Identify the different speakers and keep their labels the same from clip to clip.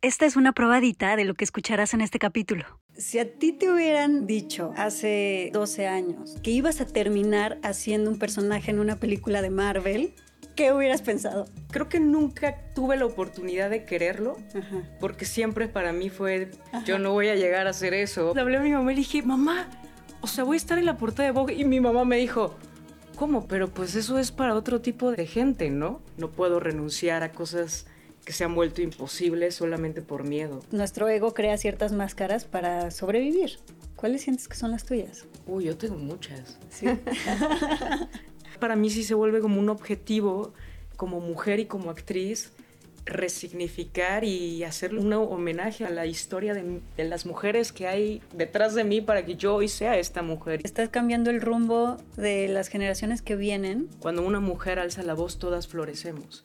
Speaker 1: Esta es una probadita de lo que escucharás en este capítulo.
Speaker 2: Si a ti te hubieran dicho hace 12 años que ibas a terminar haciendo un personaje en una película de Marvel, ¿qué hubieras pensado?
Speaker 3: Creo que nunca tuve la oportunidad de quererlo, porque siempre para mí fue, yo no voy a llegar a hacer eso. Le hablé a mi mamá y le dije, mamá, o sea, voy a estar en la portada de Vogue. Y mi mamá me dijo, ¿cómo? Pero pues eso es para otro tipo de gente, ¿no? No puedo renunciar a cosas que se han vuelto imposibles solamente por miedo.
Speaker 2: Nuestro ego crea ciertas máscaras para sobrevivir. ¿Cuáles sientes que son las tuyas?
Speaker 3: Uy, yo tengo muchas. Sí. para mí sí se vuelve como un objetivo como mujer y como actriz resignificar y hacer un homenaje a la historia de, las mujeres que hay detrás de mí para que yo hoy sea esta mujer.
Speaker 2: Estás cambiando el rumbo de las generaciones que vienen.
Speaker 3: Cuando una mujer alza la voz, todas florecemos.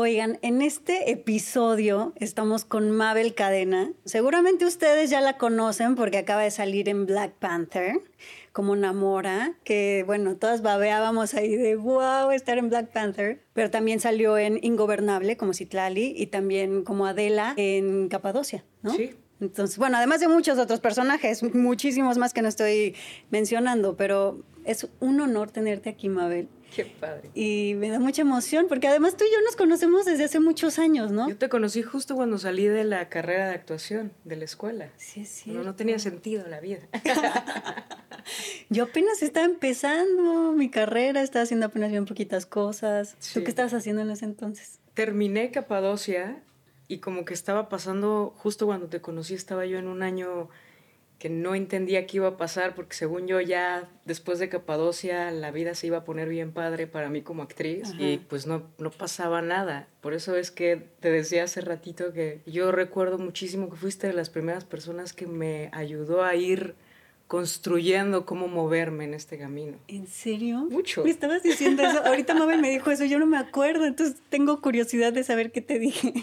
Speaker 2: Oigan, en este episodio estamos con Mabel Cadena. Seguramente ustedes ya la conocen porque acaba de salir en Black Panther como Namora, que bueno, todas babeábamos ahí de wow, estar en Black Panther, pero también salió en Ingobernable como Citlali y también como Adela en Capadocia, ¿no?
Speaker 3: Sí.
Speaker 2: Entonces, bueno, además de muchos otros personajes, muchísimos más que no estoy mencionando, pero es un honor tenerte aquí, Mabel.
Speaker 3: Qué padre.
Speaker 2: Y me da mucha emoción, porque además tú y yo nos conocemos desde hace muchos años, ¿no?
Speaker 3: Yo te conocí justo cuando salí de la carrera de actuación de la escuela.
Speaker 2: Sí, sí.
Speaker 3: No, no tenía sentido la vida.
Speaker 2: yo apenas estaba empezando mi carrera, estaba haciendo apenas bien poquitas cosas. ¿Tú qué estabas haciendo en ese entonces?
Speaker 3: Terminé Capadocia y como que estaba pasando, justo cuando te conocí, estaba yo en un año que no entendía qué iba a pasar porque según yo ya después de Capadocia la vida se iba a poner bien padre para mí como actriz y pues no, no pasaba nada. Por eso es que te decía hace ratito que yo recuerdo muchísimo que fuiste de las primeras personas que me ayudó a ir construyendo cómo moverme en este camino.
Speaker 2: ¿En serio?
Speaker 3: Mucho.
Speaker 2: Me estabas diciendo eso. Ahorita Mabel me dijo eso, yo no me acuerdo, entonces tengo curiosidad de saber qué te dije.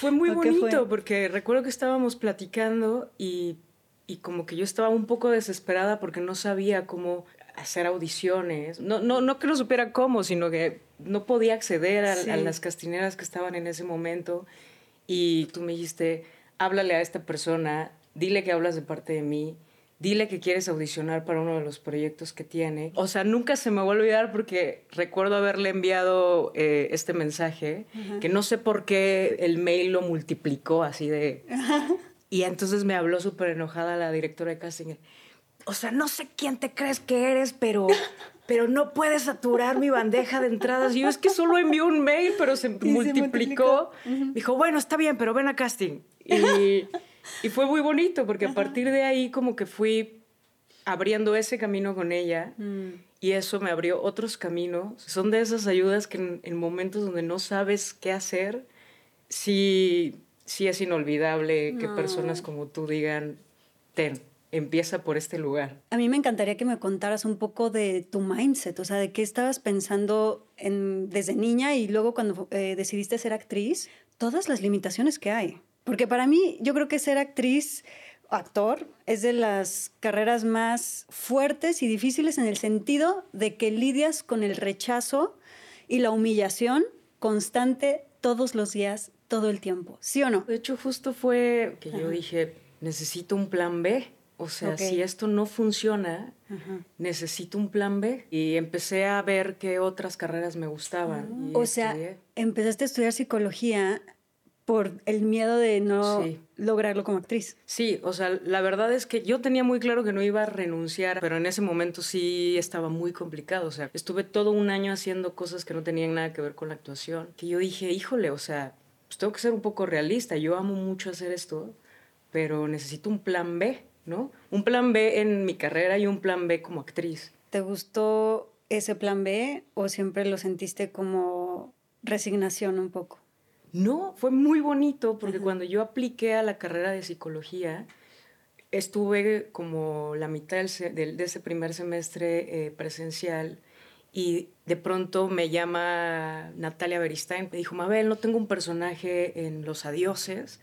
Speaker 3: Fue muy bonito porque recuerdo que estábamos platicando y y como que yo estaba un poco desesperada porque no sabía cómo hacer audiciones. No, no, no que no supiera cómo, sino que no podía acceder a, las castineras que estaban en ese momento. Y tú me dijiste, háblale a esta persona, dile que hablas de parte de mí, dile que quieres audicionar para uno de los proyectos que tiene. O sea, nunca se me va a olvidar porque recuerdo haberle enviado eh, este mensaje, que no sé por qué el mail lo multiplicó así de... Y entonces me habló súper enojada la directora de casting. O sea, no sé quién te crees que eres, pero, pero no puedes saturar mi bandeja de entradas. Y yo es que solo envió un mail, pero se multiplicó. Dijo, bueno, está bien, pero ven a casting. Y, y fue muy bonito porque a partir de ahí como que fui abriendo ese camino con ella. Mm. Y eso me abrió otros caminos. Son de esas ayudas que en, en momentos donde no sabes qué hacer, si sí es inolvidable que personas como tú digan, ten, empieza por este lugar.
Speaker 2: A mí me encantaría que me contaras un poco de tu mindset, o sea, de qué estabas pensando en, desde niña y luego cuando eh, decidiste ser actriz, todas las limitaciones que hay. Porque para mí, yo creo que ser actriz actor es de las carreras más fuertes y difíciles en el sentido de que lidias con el rechazo y la humillación constante todos los días, todo el tiempo, ¿sí o no?
Speaker 3: De hecho, justo fue que yo dije, necesito un plan B. O sea, si esto no funciona, necesito un plan B. Y empecé a ver qué otras carreras me gustaban.
Speaker 2: o sea, empezaste a estudiar psicología por el miedo de no lograrlo como actriz.
Speaker 3: Sí, o sea, la verdad es que yo tenía muy claro que no iba a renunciar, pero en ese momento sí estaba muy complicado. O sea, estuve todo un año haciendo cosas que no tenían nada que ver con la actuación. Que yo dije, híjole, o sea, pues tengo que ser un poco realista. Yo amo mucho hacer esto, pero necesito un plan B, ¿no? Un plan B en mi carrera y un plan B como actriz.
Speaker 2: ¿Te gustó ese plan B o siempre lo sentiste como resignación un poco?
Speaker 3: No, fue muy bonito porque cuando yo apliqué a la carrera de psicología, estuve como la mitad de ese primer semestre eh, presencial y de pronto me llama Natalia Beristain, me dijo, Mabel, no tengo un personaje en Los Adioses,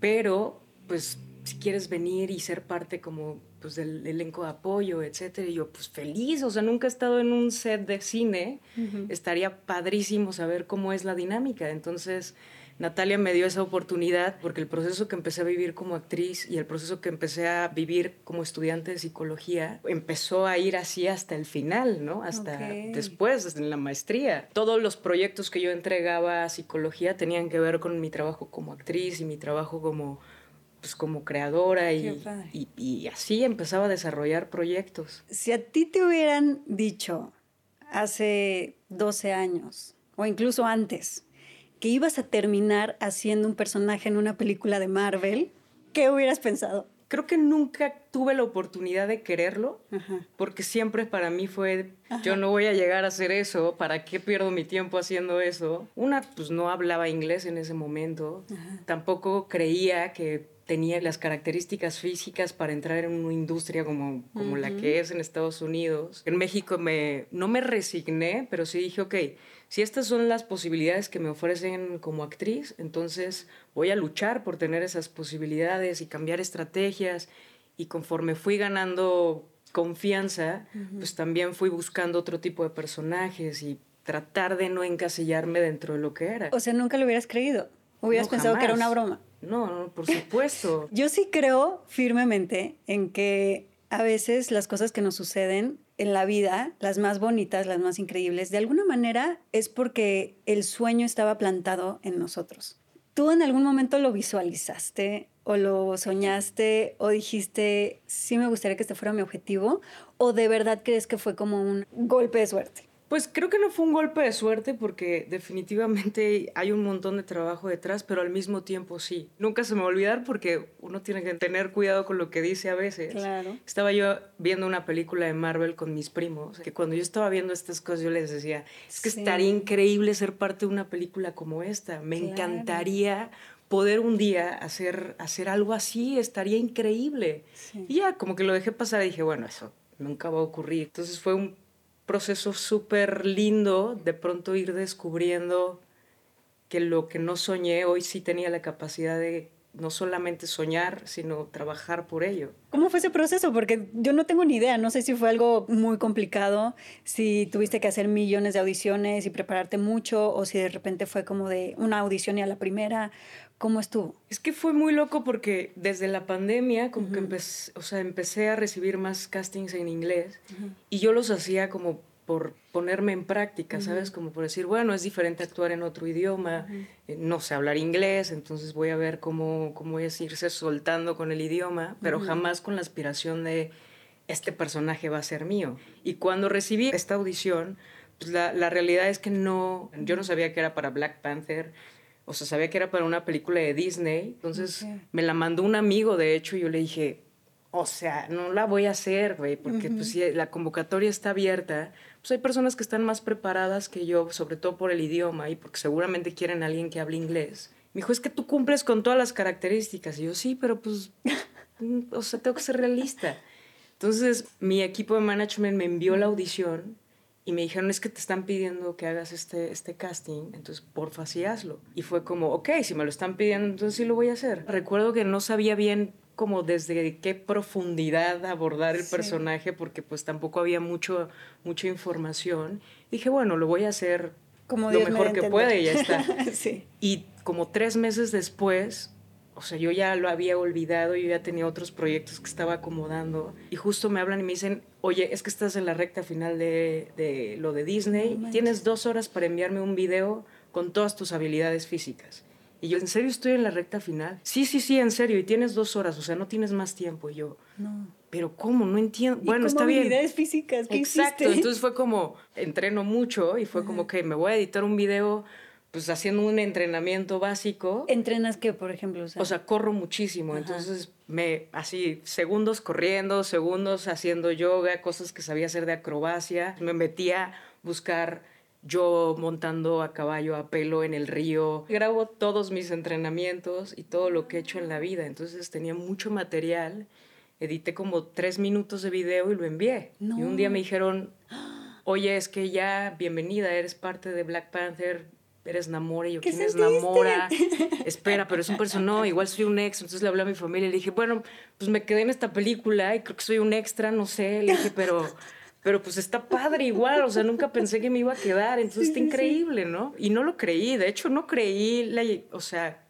Speaker 3: pero pues si quieres venir y ser parte como pues del elenco de apoyo, etcétera. Y yo, pues feliz, o sea, nunca he estado en un set de cine, estaría padrísimo saber cómo es la dinámica. Entonces, Natalia me dio esa oportunidad porque el proceso que empecé a vivir como actriz y el proceso que empecé a vivir como estudiante de psicología empezó a ir así hasta el final, ¿no? Hasta después, en la maestría. Todos los proyectos que yo entregaba a psicología tenían que ver con mi trabajo como actriz y mi trabajo como pues como creadora y, y, y, así empezaba a desarrollar proyectos.
Speaker 2: Si a ti te hubieran dicho hace 12 años o incluso antes que ibas a terminar haciendo un personaje en una película de Marvel, ¿qué hubieras pensado?
Speaker 3: Creo que nunca tuve la oportunidad de quererlo, porque siempre para mí fue, yo no voy a llegar a hacer eso, ¿para qué pierdo mi tiempo haciendo eso? Una, pues no hablaba inglés en ese momento, tampoco creía que tenía las características físicas para entrar en una industria como, como la que es en Estados Unidos. En México me, no me resigné, pero sí dije, ok, si estas son las posibilidades que me ofrecen como actriz, entonces voy a luchar por tener esas posibilidades y cambiar estrategias. Y conforme fui ganando confianza, pues también fui buscando otro tipo de personajes y tratar de no encasillarme dentro de lo que era.
Speaker 2: O sea, nunca lo hubieras creído. Hubieras pensado que era una broma.
Speaker 3: No, no, por supuesto.
Speaker 2: Yo sí creo firmemente en que a veces las cosas que nos suceden en la vida, las más bonitas, las más increíbles, de alguna manera es porque el sueño estaba plantado en nosotros. ¿Tú en algún momento lo visualizaste o lo soñaste o dijiste, sí me gustaría que este fuera mi objetivo? ¿O de verdad crees que fue como un golpe de suerte?
Speaker 3: Pues creo que no fue un golpe de suerte porque definitivamente hay un montón de trabajo detrás, pero al mismo tiempo sí. Nunca se me va a olvidar porque uno tiene que tener cuidado con lo que dice a veces.
Speaker 2: Claro.
Speaker 3: Estaba yo viendo una película de Marvel con mis primos, que cuando yo estaba viendo estas cosas yo les decía, es que estaría increíble ser parte de una película como esta. Me encantaría poder un día hacer, hacer algo así, estaría increíble. Y ya, como que lo dejé pasar y dije, bueno, eso nunca va a ocurrir. Entonces fue un proceso súper lindo de pronto ir descubriendo que lo que no soñé hoy sí tenía la capacidad de no solamente soñar, sino trabajar por ello.
Speaker 2: ¿Cómo fue ese proceso? Porque yo no tengo ni idea, no sé si fue algo muy complicado, si tuviste que hacer millones de audiciones y prepararte mucho, o si de repente fue como de una audición y a la primera. ¿Cómo estuvo?
Speaker 3: Es que fue muy loco porque desde la pandemia como que empecé, o sea, empecé a recibir más castings en inglés y yo los hacía como por ponerme en práctica, ¿sabes? Como por decir, bueno, es diferente actuar en otro idioma, eh, no sé hablar inglés, entonces voy a ver cómo, cómo es irse soltando con el idioma, pero jamás con la aspiración de este personaje va a ser mío. Y cuando recibí esta audición, pues la, la realidad es que no, yo no sabía que era para Black Panther, o sea, sabía que era para una película de Disney. Entonces me la mandó un amigo, de hecho, y yo le dije, o sea, no la voy a hacer, güey, porque pues si la convocatoria está abierta, pues hay personas que están más preparadas que yo, sobre todo por el idioma y porque seguramente quieren a alguien que hable inglés. Me dijo, es que tú cumples con todas las características. Y yo, sí, pero pues, o sea, tengo que ser realista. Entonces, mi equipo de management me envió la audición y me dijeron, es que te están pidiendo que hagas este, este casting, entonces porfa sí hazlo. Y fue como, ok, si me lo están pidiendo, entonces sí lo voy a hacer. Recuerdo que no sabía bien como desde qué profundidad abordar el personaje, porque pues tampoco había mucho, mucha información. dije, bueno, lo voy a hacer como lo mejor que puede y ya está.
Speaker 2: sí.
Speaker 3: Y como tres meses después, o sea, yo ya lo había olvidado, yo ya tenía otros proyectos que estaba acomodando y justo me hablan y me dicen, oye, es que estás en la recta final de, lo de Disney, tienes dos horas para enviarme un video con todas tus habilidades físicas. Y yo, ¿en serio estoy en la recta final? Sí, sí, sí, en serio, y tienes dos horas, o sea, no tienes más tiempo. Y yo,
Speaker 2: no.
Speaker 3: Pero ¿cómo? No entiendo. Bueno, está bien.
Speaker 2: habilidades físicas, ¿qué
Speaker 3: Exacto, entonces fue como, entreno mucho y fue como que me voy a editar un video pues haciendo un entrenamiento básico.
Speaker 2: ¿Entrenas qué, por ejemplo?
Speaker 3: O sea, corro muchísimo, entonces me, así, segundos corriendo, segundos haciendo yoga, cosas que sabía hacer de acrobacia. Me metía a buscar yo montando a caballo a pelo en el río. Grabo todos mis entrenamientos y todo lo que he hecho en la vida. Entonces tenía mucho material. Edité como tres minutos de video y lo envié. Y un día me dijeron, oye, es que ya, bienvenida, eres parte de Black Panther, eres Namora. Y yo, ¿quién es Namora? Espera, pero es un personaje, no, igual soy un ex. Entonces le hablé a mi familia y le dije, bueno, pues me quedé en esta película y creo que soy un extra, no sé. Le dije, pero pero pues está padre igual, o sea, nunca pensé que me iba a quedar, entonces está increíble, ¿no? Y no lo creí, de hecho no creí, la, o sea,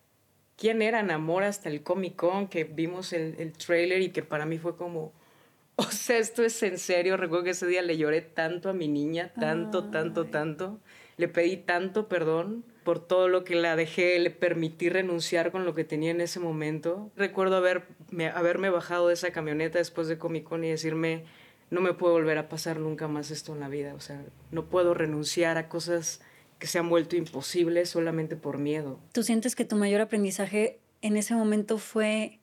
Speaker 3: quién era Namor hasta el Comic Con, que vimos el, el trailer y que para mí fue como, o sea, esto es en serio, recuerdo que ese día le lloré tanto a mi niña, tanto, tanto, tanto, le pedí tanto perdón por todo lo que la dejé, le permití renunciar con lo que tenía en ese momento. Recuerdo haber, haberme bajado de esa camioneta después de Comic Con y decirme, no me puede volver a pasar nunca más esto en la vida. O sea, no puedo renunciar a cosas que se han vuelto imposibles solamente por miedo.
Speaker 2: ¿Tú sientes que tu mayor aprendizaje en ese momento fue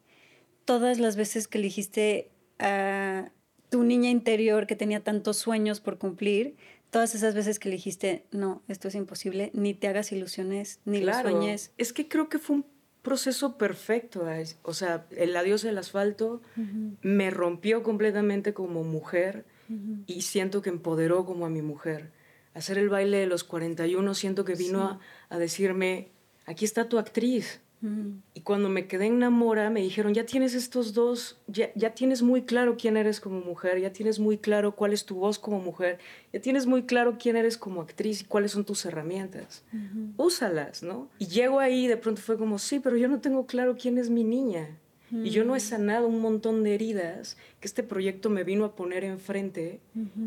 Speaker 2: todas las veces que elegiste a tu niña interior que tenía tantos sueños por cumplir? Todas esas veces que elegiste, no, esto es imposible, ni te hagas ilusiones, ni lo sueñes.
Speaker 3: Es que creo que fue un proceso perfecto. O sea, el adiós del asfalto me rompió completamente como mujer y siento que empoderó como a mi mujer. Hacer el baile de los 41 siento que vino a, decirme, aquí está tu actriz. Y cuando me quedé en Namora, me dijeron, ya tienes estos dos, ya, ya, tienes muy claro quién eres como mujer, ya tienes muy claro cuál es tu voz como mujer, ya tienes muy claro quién eres como actriz y cuáles son tus herramientas. Úsalas, ¿no? Y llego ahí y de pronto fue como, sí, pero yo no tengo claro quién es mi niña. Y yo no he sanado un montón de heridas que este proyecto me vino a poner enfrente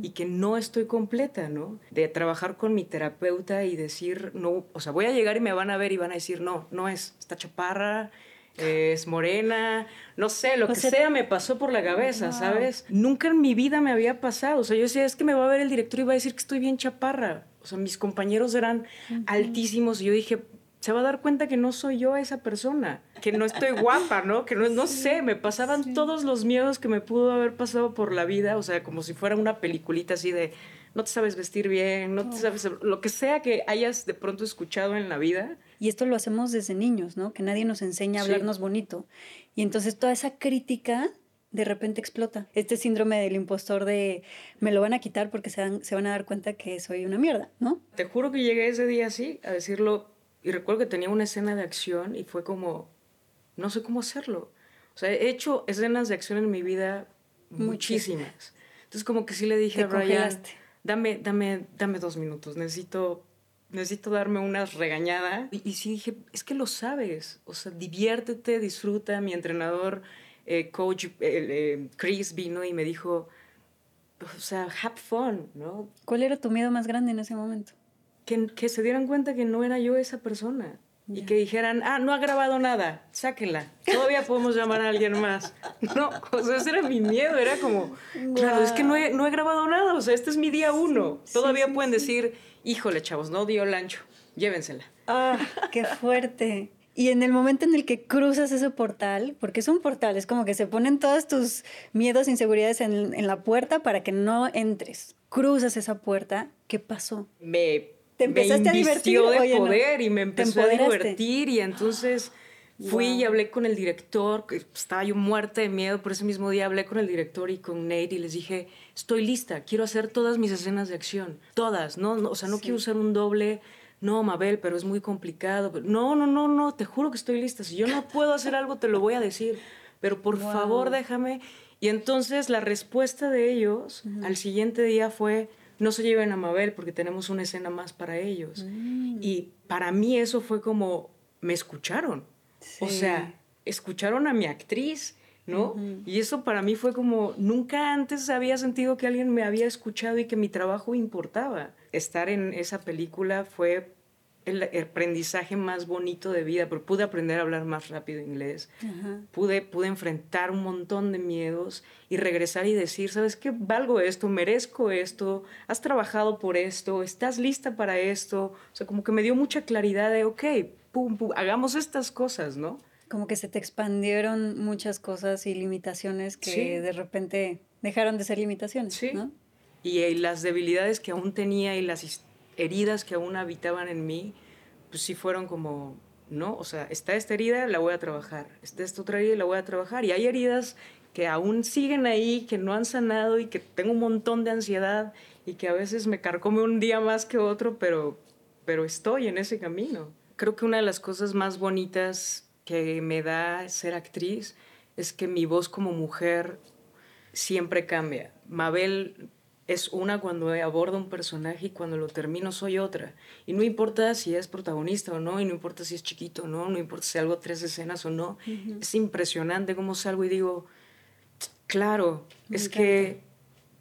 Speaker 3: y que no estoy completa, ¿no? De trabajar con mi terapeuta y decir, no, o sea, voy a llegar y me van a ver y van a decir, no, no es, está chaparra, es morena, no sé, lo que sea me pasó por la cabeza, ¿sabes? Nunca en mi vida me había pasado, o sea, yo decía, es que me va a ver el director y va a decir que estoy bien chaparra. O sea, mis compañeros eran altísimos y yo dije, se va a dar cuenta que no soy yo esa persona, que no estoy guapa, ¿no? Que no, no sé, me pasaban todos los miedos que me pudo haber pasado por la vida, o sea, como si fuera una peliculita así de no te sabes vestir bien, no te sabes lo que sea que hayas de pronto escuchado en la vida.
Speaker 2: Y esto lo hacemos desde niños, ¿no? Que nadie nos enseña a hablarnos bonito. Y entonces toda esa crítica de repente explota. Este síndrome del impostor de me lo van a quitar porque se, se van a dar cuenta que soy una mierda, ¿no?
Speaker 3: Te juro que llegué ese día así a decirlo y recuerdo que tenía una escena de acción y fue como, no sé cómo hacerlo. O sea, he hecho escenas de acción en mi vida muchísimas. Entonces como que sí le dije a Ryan, dame, dame, dame dos minutos, necesito, necesito darme una regañada. Y, y, sí dije, es que lo sabes, o sea, diviértete, disfruta. Mi entrenador, eh, coach eh, eh, Chris, vino y me dijo, o sea, have fun, ¿no?
Speaker 2: ¿Cuál era tu miedo más grande en ese momento?
Speaker 3: Que, se dieran cuenta que no era yo esa persona. Y que dijeran, ah, no ha grabado nada, sáquenla. Todavía podemos llamar a alguien más. No, o sea, ese era mi miedo. Era como, claro, es que no he, no he, grabado nada. O sea, este es mi día uno. Todavía pueden decir, híjole, chavos, no dio el ancho. Llévensela.
Speaker 2: Ah, qué fuerte. Y en el momento en el que cruzas ese portal, porque es un portal, es como que se ponen todos tus miedos, inseguridades en, en la puerta para que no entres. Cruzas esa puerta, ¿qué pasó?
Speaker 3: Me te empezaste a divertir. de poder y me empezó a divertir y entonces fui y hablé con el director, estaba yo muerta de miedo, por ese mismo día hablé con el director y con Nate y les dije, estoy lista, quiero hacer todas mis escenas de acción, todas, no, o sea, no quiero usar un doble, no, Mabel, pero es muy complicado, no, no, no, no, te juro que estoy lista, si yo no puedo hacer algo te lo voy a decir, pero por favor déjame. Y entonces la respuesta de ellos al siguiente día fue, no se lleven a Mabel porque tenemos una escena más para ellos. Mm. Y para mí eso fue como, me escucharon. O sea, escucharon a mi actriz, ¿no? Y eso para mí fue como, nunca antes había sentido que alguien me había escuchado y que mi trabajo importaba. Estar en esa película fue el aprendizaje más bonito de vida, porque pude aprender a hablar más rápido inglés, pude, pude enfrentar un montón de miedos y regresar y decir, ¿sabes qué? Valgo esto, merezco esto, has trabajado por esto, estás lista para esto. O sea, como que me dio mucha claridad de, ok, pum, pum, hagamos estas cosas, ¿no?
Speaker 2: Como que se te expandieron muchas cosas y limitaciones que de repente dejaron de ser limitaciones,
Speaker 3: sí.
Speaker 2: ¿no?
Speaker 3: Y, y las debilidades que aún tenía y las heridas que aún habitaban en mí, pues sí fueron como, ¿no? O sea, está esta herida, la voy a trabajar, está esta otra herida, la voy a trabajar. Y hay heridas que aún siguen ahí, que no han sanado y que tengo un montón de ansiedad y que a veces me carcome un día más que otro, pero, pero estoy en ese camino. Creo que una de las cosas más bonitas que me da ser actriz es que mi voz como mujer siempre cambia. Mabel es una cuando aborda un personaje y cuando lo termino soy otra. Y no importa si es protagonista o no, y no importa si es chiquito o no, no importa si salgo tres escenas o no. Es impresionante cómo salgo y digo, claro, es que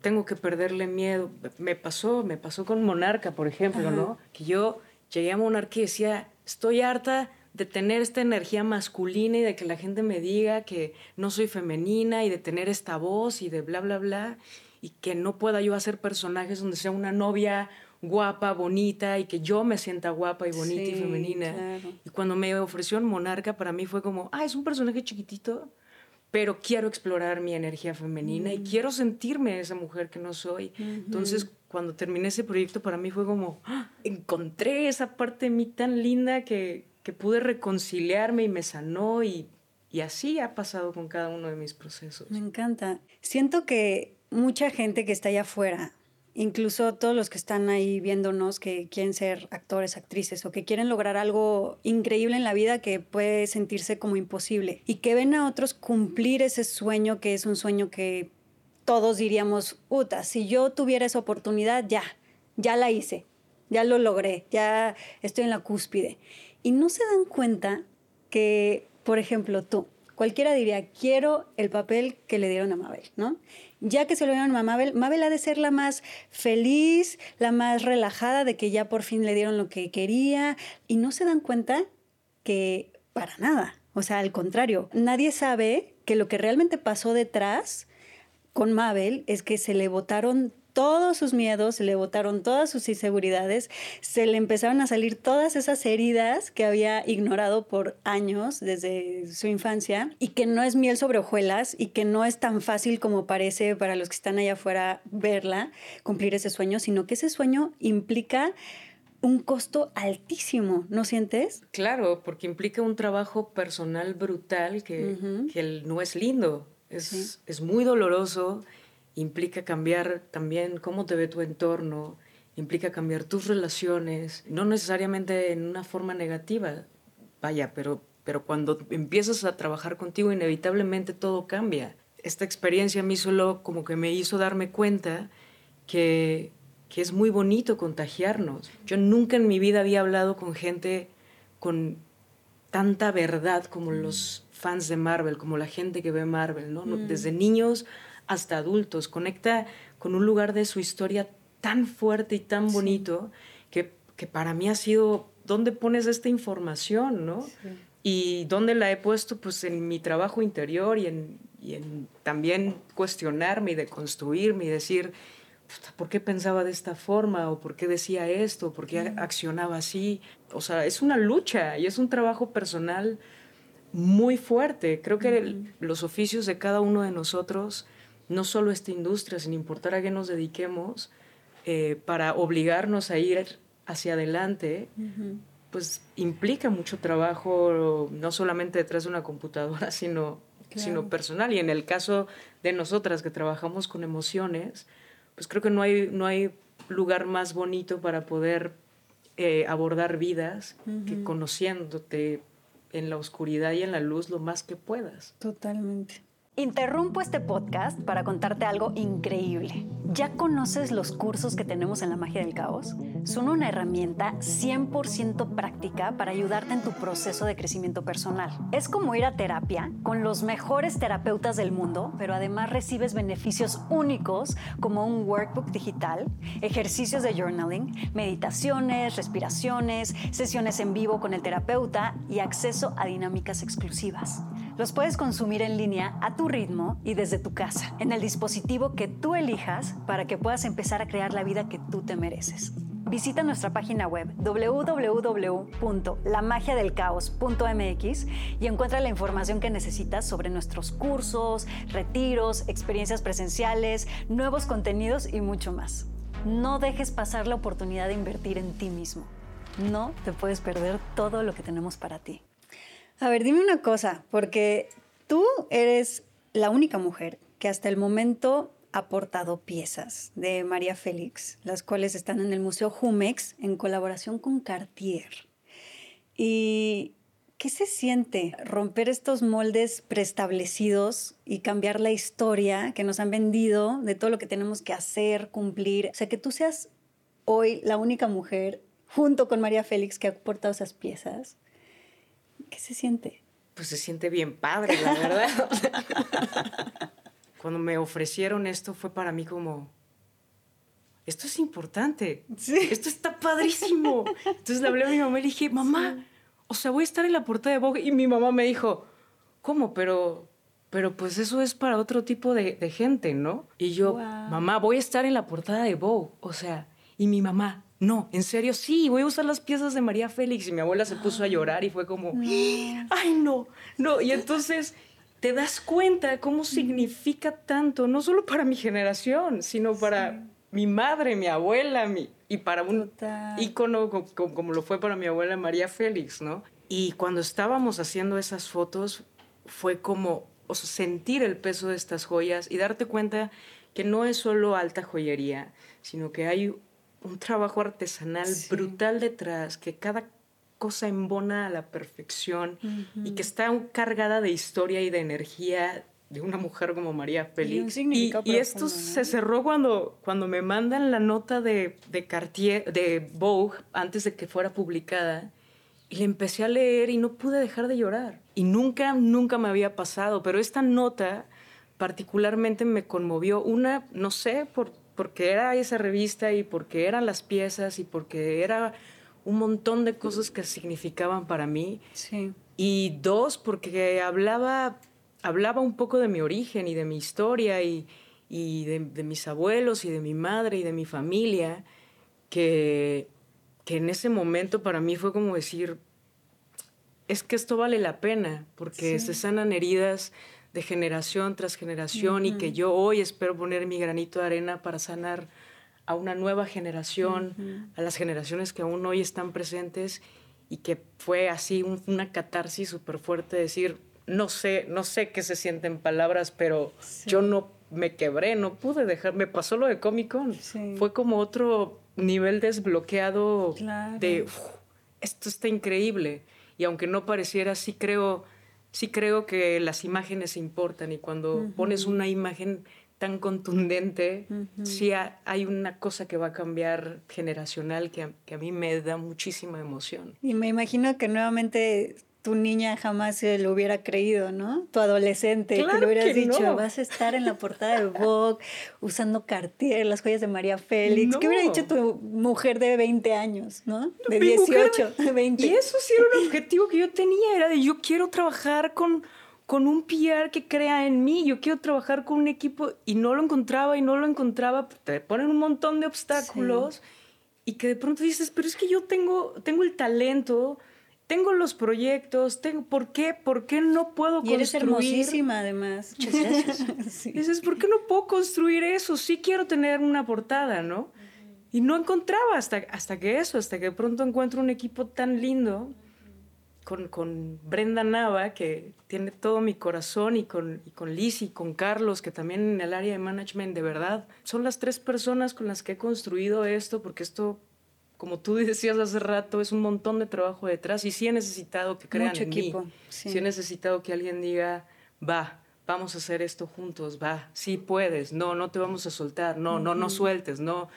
Speaker 3: tengo que perderle miedo. Me pasó, me pasó con Monarca, por ejemplo, ¿no? Que yo llegué a Monarca y decía, estoy harta de tener esta energía masculina y de que la gente me diga que no soy femenina y de tener esta voz y de bla, bla, bla, y que no pueda yo hacer personajes donde sea una novia guapa, bonita y que yo me sienta guapa y bonita y femenina. Y cuando me ofreció Monarca, para mí fue como, ah, es un personaje chiquitito, pero quiero explorar mi energía femenina y mm. quiero sentirme esa mujer que no soy. Entonces, cuando terminé ese proyecto, para mí fue como, ¡ah! encontré esa parte de mí tan linda que, que pude reconciliarme y me sanó y, y así ha pasado con cada uno de mis procesos.
Speaker 2: Me encanta. Siento que mucha gente que está allá afuera incluso todos los que están ahí viéndonos que quieren ser actores, actrices o que quieren lograr algo increíble en la vida que puede sentirse como imposible y que ven a otros cumplir ese sueño que es un sueño que todos diríamos, Uta, si yo tuviera esa oportunidad, ya, ya la hice, ya lo logré, ya estoy en la cúspide. Y no se dan cuenta que, por ejemplo, tú, cualquiera diría, quiero el papel que le dieron a Mabel, ¿no? ya que se lo dieron a Mabel, Mabel ha de ser la más feliz, la más relajada de que ya por fin le dieron lo que quería y no se dan cuenta que para nada. O sea, al contrario, nadie sabe que lo que realmente pasó detrás con Mabel es que se le botaron todos sus miedos, se le botaron todas sus inseguridades, se le empezaron a salir todas esas heridas que había ignorado por años desde su infancia y que no es miel sobre hojuelas y que no es tan fácil como parece para los que están allá afuera verla, cumplir ese sueño, sino que ese sueño implica un costo altísimo, ¿no sientes?
Speaker 3: Claro, porque implica un trabajo personal brutal que, no es lindo, es, es muy doloroso implica cambiar también cómo te ve tu entorno, implica cambiar tus relaciones, no necesariamente en una forma negativa, vaya, pero, pero cuando empiezas a trabajar contigo inevitablemente todo cambia. Esta experiencia a mí solo como que me hizo darme cuenta que, que es muy bonito contagiarnos. Yo nunca en mi vida había hablado con gente con tanta verdad como los fans de Marvel, como la gente que ve Marvel, ¿no? Mm. Desde niños hasta adultos, conecta con un lugar de su historia tan fuerte y tan bonito que, que, para mí ha sido, ¿dónde pones esta información? ¿no? Y dónde la he puesto pues en mi trabajo interior y en, y en también cuestionarme y deconstruirme y decir, ¿por qué pensaba de esta forma? ¿O por qué decía esto? ¿Por qué accionaba así? O sea, es una lucha y es un trabajo personal muy fuerte. Creo que los oficios de cada uno de nosotros no solo esta industria, sin importar a qué nos dediquemos, eh, para obligarnos a ir hacia adelante, pues implica mucho trabajo, no solamente detrás de una computadora, sino, sino personal. Y en el caso de nosotras que trabajamos con emociones, pues creo que no hay, no hay lugar más bonito para poder eh, abordar vidas que conociéndote en la oscuridad y en la luz lo más que puedas.
Speaker 2: Totalmente.
Speaker 1: Interrumpo este podcast para contarte algo increíble. ¿Ya conoces los cursos que tenemos en la magia del caos? Son una herramienta 100% práctica para ayudarte en tu proceso de crecimiento personal. Es como ir a terapia con los mejores terapeutas del mundo, pero además recibes beneficios únicos como un workbook digital, ejercicios de journaling, meditaciones, respiraciones, sesiones en vivo con el terapeuta y acceso a dinámicas exclusivas. Los puedes consumir en línea a tu ritmo y desde tu casa, en el dispositivo que tú elijas para que puedas empezar a crear la vida que tú te mereces. Visita nuestra página web www.lamagiadelcaos.mx y encuentra la información que necesitas sobre nuestros cursos, retiros, experiencias presenciales, nuevos contenidos y mucho más. No dejes pasar la oportunidad de invertir en ti mismo. No te puedes perder todo lo que tenemos para ti.
Speaker 2: A ver, dime una cosa, porque tú eres la única mujer que hasta el momento ha portado piezas de María Félix, las cuales están en el Museo Jumex en colaboración con Cartier. Y ¿Qué se siente romper estos moldes preestablecidos y cambiar la historia que nos han vendido de todo lo que tenemos que hacer, cumplir? O sea, que tú seas hoy la única mujer, junto con María Félix, que ha portado esas piezas. ¿Qué se siente?
Speaker 3: Pues se siente bien padre, la verdad. Cuando me ofrecieron esto fue para mí como, esto es importante, esto está padrísimo. Entonces le hablé a mi mamá y le dije, mamá, o sea, voy a estar en la portada de Vogue. Y mi mamá me dijo, ¿cómo? Pero, pero pues eso es para otro tipo de, gente, ¿no? Y yo, mamá, voy a estar en la portada de Vogue. O sea, y mi mamá, no, en serio, sí, voy a usar las piezas de María Félix. Y mi abuela se puso a llorar y fue como, ay, no, no. Y entonces te das cuenta cómo significa tanto, no solo para mi generación, sino para mi madre, mi abuela, mi, y para un ícono como, lo fue para mi abuela María Félix, ¿no? Y cuando estábamos haciendo esas fotos fue como sentir el peso de estas joyas y darte cuenta que no es solo alta joyería, sino que hay un trabajo artesanal brutal detrás, que cada cosa embona a la perfección y que está cargada de historia y de energía de una mujer como María Félix. Y, y, esto se cerró cuando, cuando me mandan la nota de, de Cartier, de Vogue, antes de que fuera publicada. Y le empecé a leer y no pude dejar de llorar. Y nunca, nunca me había pasado. Pero esta nota particularmente me conmovió. Una, no sé, por, porque era esa revista y porque eran las piezas y porque era un montón de cosas que significaban para mí.
Speaker 2: Sí.
Speaker 3: Y dos, porque hablaba hablaba un poco de mi origen y de mi historia y, de, mis abuelos y de mi madre y de mi familia, que, que en ese momento para mí fue como decir, es que esto vale la pena, porque se sanan heridas de generación tras generación y que yo hoy espero poner mi granito de arena para sanar a una nueva generación, a las generaciones que aún hoy están presentes y que fue así una catarsis súper fuerte decir, no sé, no sé qué se siente en palabras, pero yo no me quebré, no pude dejar, me pasó lo de Comic Con. Fue como otro nivel desbloqueado de esto está increíble. Y aunque no pareciera, sí creo, sí creo que las imágenes importan. Y cuando pones una imagen tan contundente, sí hay una cosa que va a cambiar generacional que que a mí me da muchísima emoción.
Speaker 2: Y me imagino que nuevamente tu niña jamás se lo hubiera creído, ¿no? Tu adolescente, que le hubieras dicho, vas a estar en la portada de Vogue usando Cartier, las joyas de María Félix. ¿Qué hubiera dicho tu mujer de 20 años, ¿no? De 18, de 20.
Speaker 3: Y eso sí era un objetivo que yo tenía, era de yo quiero trabajar con, con un PR que crea en mí, yo quiero trabajar con un equipo y no lo encontraba y no lo encontraba, te ponen un montón de obstáculos y que de pronto dices, pero es que yo tengo, tengo el talento tengo los proyectos, tengo, ¿por qué? ¿Por qué no puedo construir? Y eres
Speaker 2: hermosísima además.
Speaker 3: Muchas gracias. Dices, ¿por qué no puedo construir eso? Sí quiero tener una portada, ¿no? Y no encontraba hasta, hasta que eso, hasta que de pronto encuentro un equipo tan lindo con, con Brenda Nava, que tiene todo mi corazón, y con, y con Liz y con Carlos, que también en el área de management, de verdad, son las tres personas con las que he construido esto, porque esto como tú decías hace rato, es un montón de trabajo detrás y sí he necesitado que crean en equipo, mí. Sí. he necesitado que alguien diga, va, vamos a hacer esto juntos, va, sí puedes, no, no te vamos a soltar, no, no, no sueltes, no.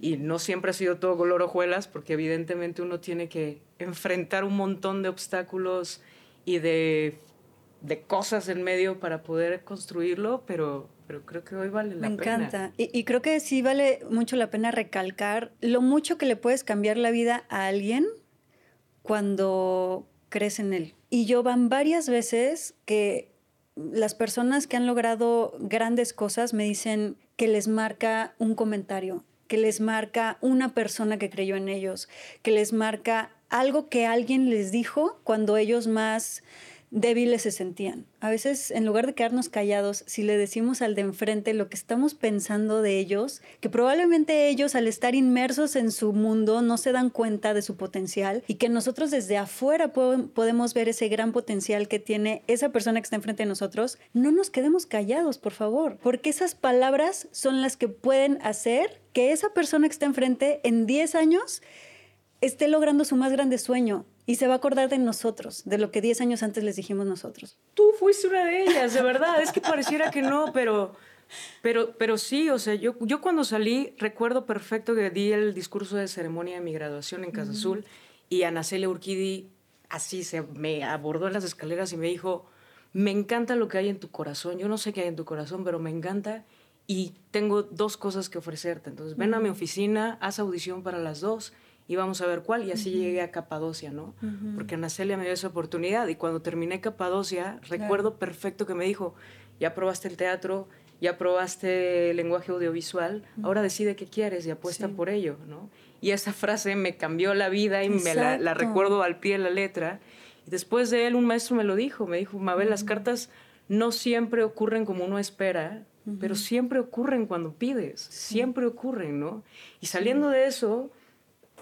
Speaker 3: Y no siempre ha sido todo color hojuelas, porque evidentemente uno tiene que enfrentar un montón de obstáculos y de, de cosas en medio para poder construirlo, pero pero creo que hoy vale la
Speaker 2: pena. Me encanta. Y, creo que sí vale mucho la pena recalcar lo mucho que le puedes cambiar la vida a alguien cuando crees en él. Y yo van varias veces que las personas que han logrado grandes cosas me dicen que les marca un comentario, que les marca una persona que creyó en ellos, que les marca algo que alguien les dijo cuando ellos más débiles se sentían. A veces, en lugar de quedarnos callados, si le decimos al de enfrente lo que estamos pensando de ellos, que probablemente ellos al estar inmersos en su mundo no se dan cuenta de su potencial y que nosotros desde afuera podemos ver ese gran potencial que tiene esa persona que está enfrente de nosotros, no nos quedemos callados, por favor, porque esas palabras son las que pueden hacer que esa persona que está enfrente en 10 años esté logrando su más grande sueño y se va a acordar de nosotros, de lo que 10 años antes les dijimos nosotros.
Speaker 3: Tú fuiste una de ellas, de verdad. Es que pareciera que no, pero, pero, pero sí, o sea, yo, yo cuando salí recuerdo perfecto que di el discurso de ceremonia de mi graduación en Casa Azul y Ana Celia Urquidi así se me abordó en las escaleras y me dijo, me encanta lo que hay en tu corazón. Yo no sé qué hay en tu corazón, pero me encanta y tengo dos cosas que ofrecerte. Entonces, ven a mi oficina, haz audición para las dos y vamos a ver cuál. Y así llegué a Capadocia, ¿no? Porque Ana Celia me dio esa oportunidad. Y cuando terminé Capadocia, recuerdo perfecto que me dijo, ya probaste el teatro, ya probaste el lenguaje audiovisual, ahora decide qué quieres y apuesta por ello, ¿no? Y esa frase me cambió la vida y me la, recuerdo al pie de la letra. Y después de él, un maestro me lo dijo, me dijo, Mabel, las cartas no siempre ocurren como uno espera, pero siempre ocurren cuando pides, siempre ocurren, ¿no? Y saliendo de eso,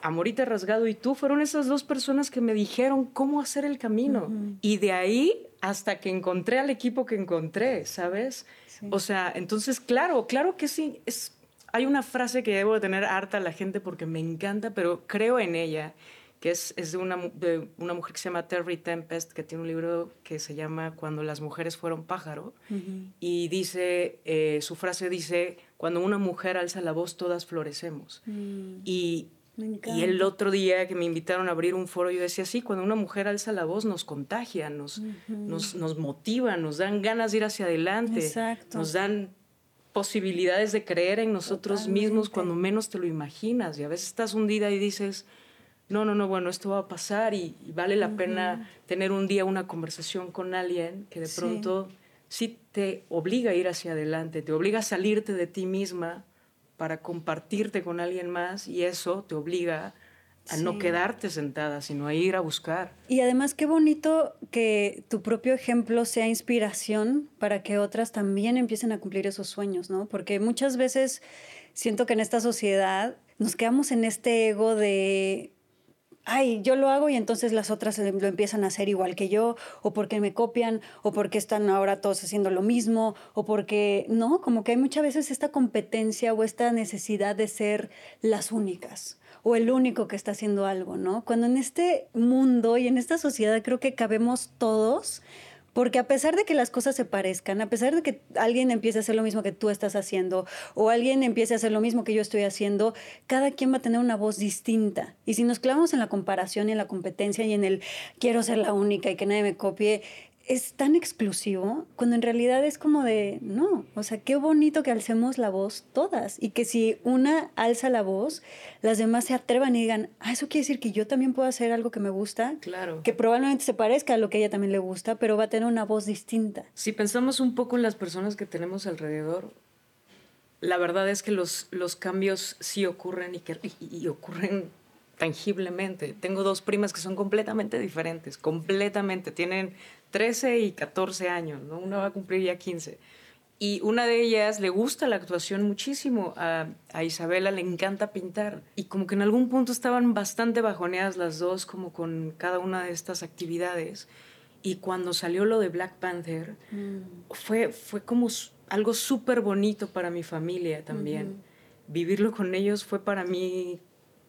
Speaker 3: Amorita Rasgado y tú fueron esas dos personas que me dijeron cómo hacer el camino. Y de ahí hasta que encontré al equipo que encontré, ¿sabes? O sea, entonces, claro, claro que sí. Es, hay una frase que debo de tener harta la gente porque me encanta, pero creo en ella, que es, es de, una, de una mujer que se llama Terry Tempest, que tiene un libro que se llama Cuando las mujeres fueron pájaro. Y dice, eh, su frase dice, cuando una mujer alza la voz, todas florecemos. Mm. Y y el otro día que me invitaron a abrir un foro, yo decía, sí, cuando una mujer alza la voz nos contagia, nos, nos, nos, motiva, nos dan ganas de ir hacia adelante, nos dan posibilidades de creer en nosotros mismos cuando menos te lo imaginas. Y a veces estás hundida y dices, no, no, no, bueno, esto va a pasar y, vale la pena tener un día una conversación con alguien que de pronto sí te obliga a ir hacia adelante, te obliga a salirte de ti misma para compartirte con alguien más y eso te obliga a no quedarte sentada, sino a ir a buscar.
Speaker 2: Y además qué bonito que tu propio ejemplo sea inspiración para que otras también empiecen a cumplir esos sueños, ¿no? Porque muchas veces siento que en esta sociedad nos quedamos en este ego de ay, yo lo hago y entonces las otras lo empiezan a hacer igual que yo, o porque me copian, o porque están ahora todos haciendo lo mismo, o porque, no, como que hay muchas veces esta competencia o esta necesidad de ser las únicas o el único que está haciendo algo, ¿no? Cuando en este mundo y en esta sociedad creo que cabemos todos, porque a pesar de que las cosas se parezcan, a pesar de que alguien empiece a hacer lo mismo que tú estás haciendo o alguien empiece a hacer lo mismo que yo estoy haciendo, cada quien va a tener una voz distinta. Y si nos clavamos en la comparación y en la competencia y en el quiero ser la única y que nadie me copie, es tan exclusivo cuando en realidad es como de, no, o sea, qué bonito que alcemos la voz todas y que si una alza la voz, las demás se atrevan y digan, ah, eso quiere decir que yo también puedo hacer algo que me gusta,
Speaker 3: claro.
Speaker 2: que probablemente se parezca a lo que a ella también le gusta, pero va a tener una voz distinta.
Speaker 3: Si pensamos un poco en las personas que tenemos alrededor, la verdad es que los, los cambios sí ocurren y, que, y ocurren tangiblemente. Tengo dos primas que son completamente diferentes, completamente. Tienen 13 y 14 años, ¿no? Una va a cumplir ya 15. Y una de ellas le gusta la actuación muchísimo. A, a, Isabela le encanta pintar. Y como que en algún punto estaban bastante bajoneadas las dos, como con cada una de estas actividades. Y cuando salió lo de Black Panther, mm. fue, fue como algo súper bonito para mi familia también. Vivirlo con ellos fue para mí